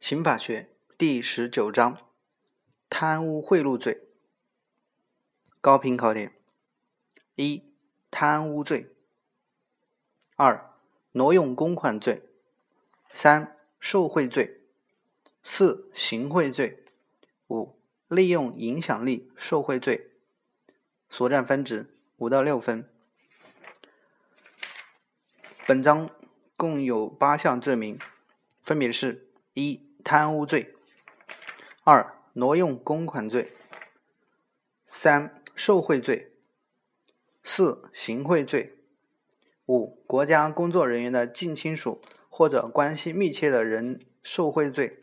刑法学第十九章：贪污贿赂罪。高频考点：一、贪污罪；二、挪用公款罪；三、受贿罪；四、行贿罪；五、利用影响力受贿罪。所占分值五到六分。本章共有八项罪名，分别是：一、贪污罪；二、挪用公款罪；三、受贿罪；四、行贿罪；五、国家工作人员的近亲属或者关系密切的人受贿罪；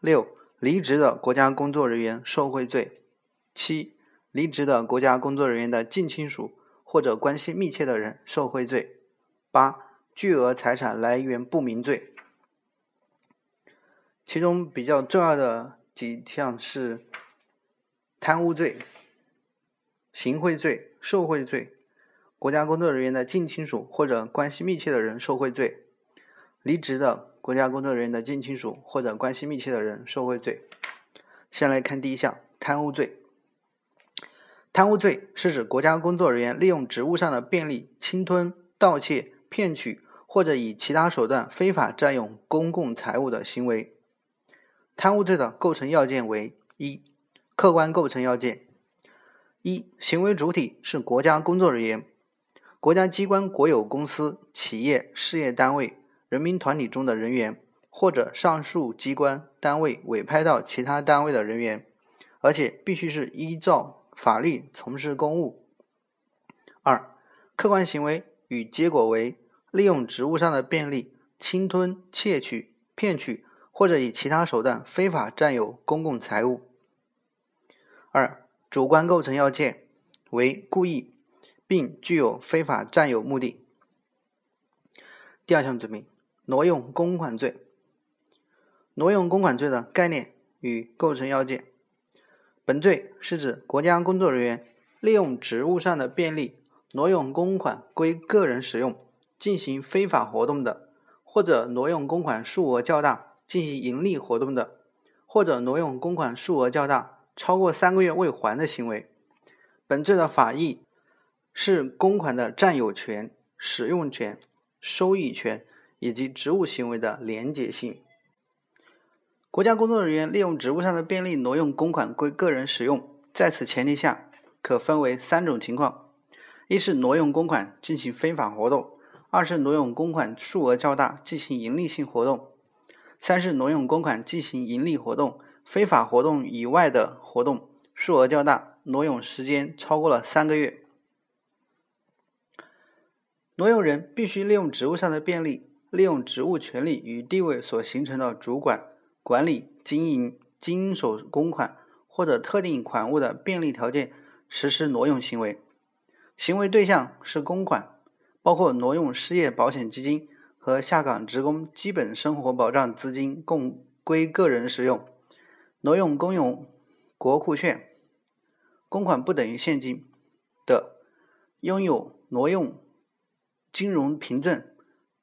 六、离职的国家工作人员受贿罪；七、离职的国家工作人员的近亲属或者关系密切的人受贿罪；八、巨额财产来源不明罪。其中比较重要的几项是贪污罪、行贿罪、受贿罪、国家工作人员的近亲属或者关系密切的人受贿罪、离职的国家工作人员的近亲属或者关系密切的人受贿罪。先来看第一项贪污罪。贪污罪是指国家工作人员利用职务上的便利，侵吞、盗窃、骗取或者以其他手段非法占用公共财物的行为。贪污罪的构成要件为：一、客观构成要件：一、行为主体是国家工作人员、国家机关、国有公司、企业、事业单位、人民团体中的人员，或者上述机关单位委派到其他单位的人员，而且必须是依照法律从事公务。二、客观行为与结果为利用职务上的便利，侵吞、窃取、骗取。或者以其他手段非法占有公共财物。二、主观构成要件为故意，并具有非法占有目的。第二项罪名：挪用公款罪。挪用公款罪的概念与构成要件。本罪是指国家工作人员利用职务上的便利，挪用公款归个人使用，进行非法活动的，或者挪用公款数额较大。进行盈利活动的，或者挪用公款数额较大、超过三个月未还的行为。本罪的法益是公款的占有权、使用权、收益权以及职务行为的廉洁性。国家工作人员利用职务上的便利挪用公款归个人使用，在此前提下，可分为三种情况：一是挪用公款进行非法活动；二是挪用公款数额较大进行盈利性活动。三是挪用公款进行盈利活动、非法活动以外的活动，数额较大，挪用时间超过了三个月。挪用人必须利用职务上的便利，利用职务权利与地位所形成的主管、管理、经营、经手公款或者特定款物的便利条件，实施挪用行为。行为对象是公款，包括挪用失业保险基金。和下岗职工基本生活保障资金共归个人使用，挪用公用国库券，公款不等于现金的，拥有挪用金融凭证、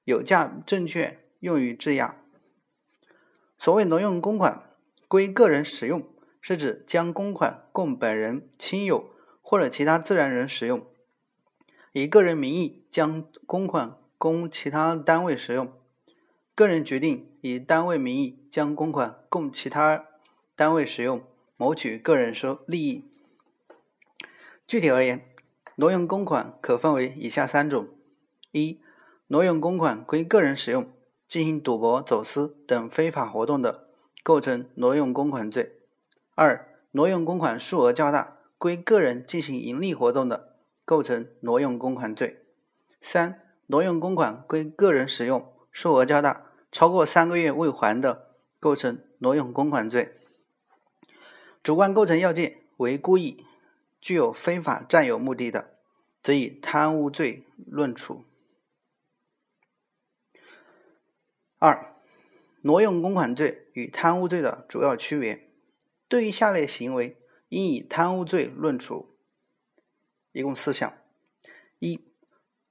有价证券用于质押。所谓挪用公款归个人使用，是指将公款供本人、亲友或者其他自然人使用，以个人名义将公款。供其他单位使用，个人决定以单位名义将公款供其他单位使用，谋取个人收利益。具体而言，挪用公款可分为以下三种：一、挪用公款归个人使用，进行赌博、走私等非法活动的，构成挪用公款罪；二、挪用公款数额较大，归个人进行盈利活动的，构成挪用公款罪；三、挪用公款归个人使用，数额较大，超过三个月未还的，构成挪用公款罪。主观构成要件为故意，具有非法占有目的的，则以贪污罪论处。二、挪用公款罪与贪污罪的主要区别。对于下列行为，应以贪污罪论处。一共四项：一、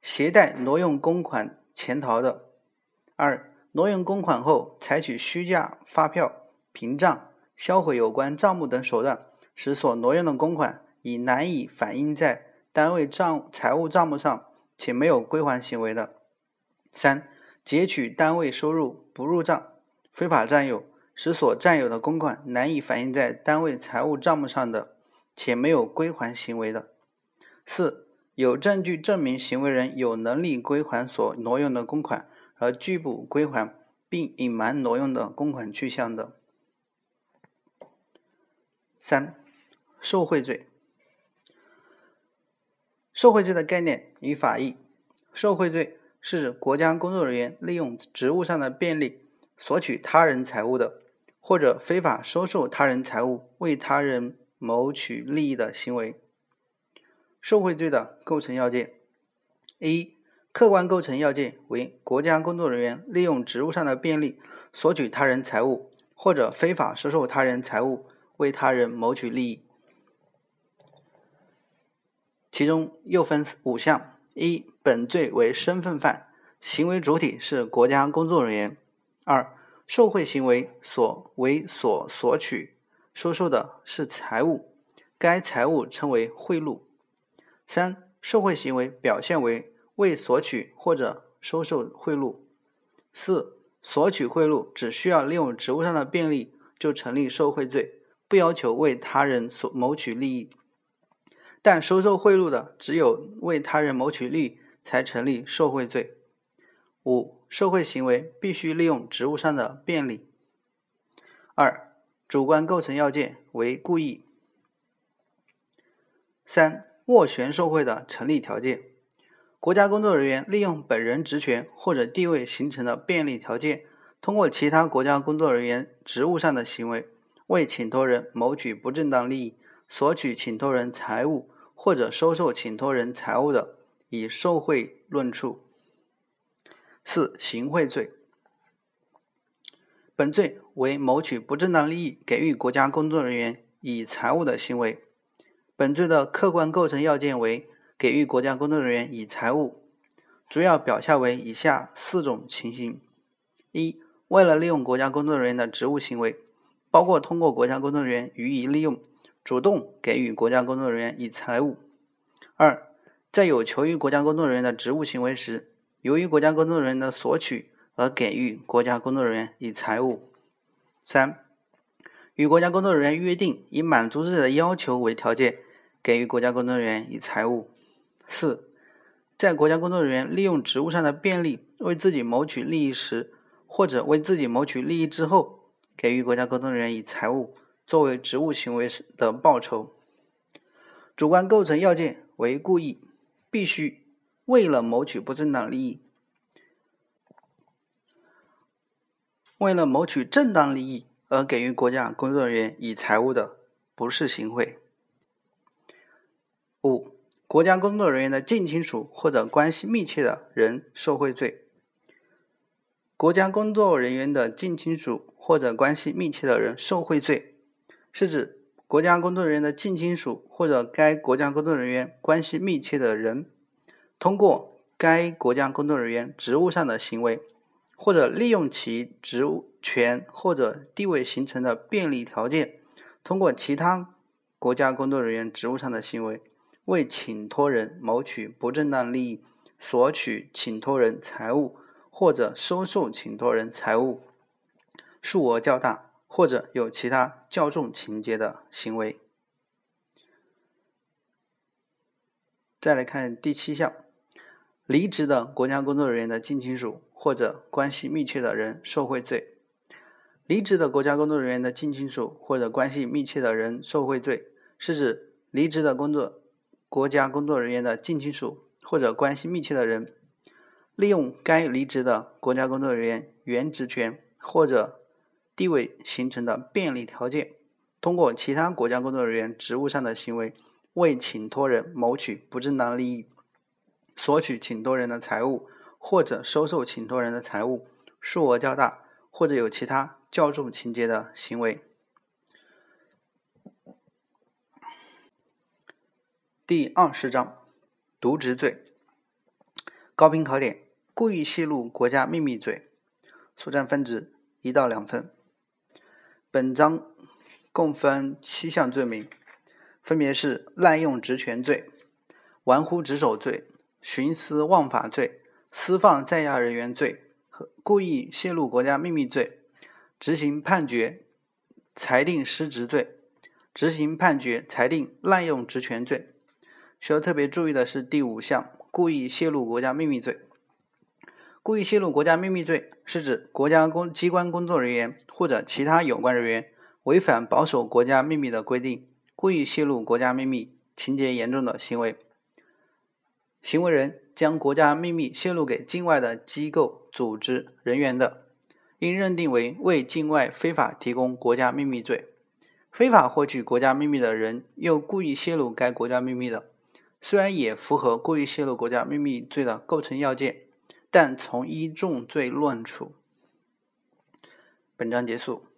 携带挪用公款潜逃的；二、挪用公款后，采取虚假发票、凭账、销毁有关账目等手段，使所挪用的公款已难以反映在单位账财务账目上，且没有归还行为的；三、截取单位收入不入账，非法占有，使所占有的公款难以反映在单位财务账目上的，且没有归还行为的；四、有证据证明行为人有能力归还所挪用的公款，而拒不归还并隐瞒挪用的公款去向的。三、受贿罪。受贿罪的概念与法义：受贿罪是指国家工作人员利用职务上的便利，索取他人财物的，或者非法收受他人财物，为他人谋取利益的行为。受贿罪的构成要件：一、客观构成要件为国家工作人员利用职务上的便利，索取他人财物，或者非法收受他人财物，为他人谋取利益。其中又分五项：一、本罪为身份犯，行为主体是国家工作人员；二、受贿行为所为所索取、收受的是财物，该财物称为贿赂。三、受贿行为表现为为索取或者收受贿赂。四、索取贿赂只需要利用职务上的便利就成立受贿罪，不要求为他人所谋取利益。但收受贿赂的只有为他人谋取利益才成立受贿罪。五、受贿行为必须利用职务上的便利。二、主观构成要件为故意。三。斡旋受贿的成立条件：国家工作人员利用本人职权或者地位形成的便利条件，通过其他国家工作人员职务上的行为，为请托人谋取不正当利益，索取请托人财物或者收受请托人财物的，以受贿论处。四、行贿罪。本罪为谋取不正当利益，给予国家工作人员以财物的行为。本罪的客观构成要件为给予国家工作人员以财物，主要表现为以下四种情形：一、为了利用国家工作人员的职务行为，包括通过国家工作人员予以利用，主动给予国家工作人员以财物；二、在有求于国家工作人员的职务行为时，由于国家工作人员的索取而给予国家工作人员以财物；三、与国家工作人员约定以满足自己的要求为条件。给予国家工作人员以财物。四，在国家工作人员利用职务上的便利为自己谋取利益时，或者为自己谋取利益之后，给予国家工作人员以财物作为职务行为时的报酬。主观构成要件为故意，必须为了谋取不正当利益，为了谋取正当利益而给予国家工作人员以财物的，不是行贿。五、国家工作人员的近亲属或者关系密切的人受贿罪。国家工作人员的近亲属或者关系密切的人受贿罪，是指国家工作人员的近亲属或者该国家工作人员关系密切的人，通过该国家工作人员职务上的行为，或者利用其职务权或者地位形成的便利条件，通过其他国家工作人员职务上的行为。为请托人谋取不正当利益，索取请托人财物或者收受请托人财物，数额较大或者有其他较重情节的行为。再来看第七项，离职的国家工作人员的近亲属或者关系密切的人受贿罪。离职的国家工作人员的近亲属或者关系密切的人受贿罪，是指离职的工作。国家工作人员的近亲属或者关系密切的人，利用该离职的国家工作人员原职权或者地位形成的便利条件，通过其他国家工作人员职务上的行为，为请托人谋取不正当利益，索取请托人的财物或者收受请托人的财物，数额较大或者有其他较重情节的行为。第二十章，渎职罪。高频考点：故意泄露国家秘密罪。所占分值一到两分。本章共分七项罪名，分别是滥用职权罪、玩忽职守罪、徇私枉法罪、私放在押人员罪和故意泄露国家秘密罪、执行判决裁定失职罪、执行判决裁定滥用职权罪。需要特别注意的是第五项，故意泄露国家秘密罪。故意泄露国家秘密罪是指国家公机关工作人员或者其他有关人员违反保守国家秘密的规定，故意泄露国家秘密，情节严重的行为。行为人将国家秘密泄露给境外的机构、组织、人员的，应认定为为境外非法提供国家秘密罪。非法获取国家秘密的人又故意泄露该国家秘密的。虽然也符合故意泄露国家秘密罪的构成要件，但从一重罪论处。本章结束。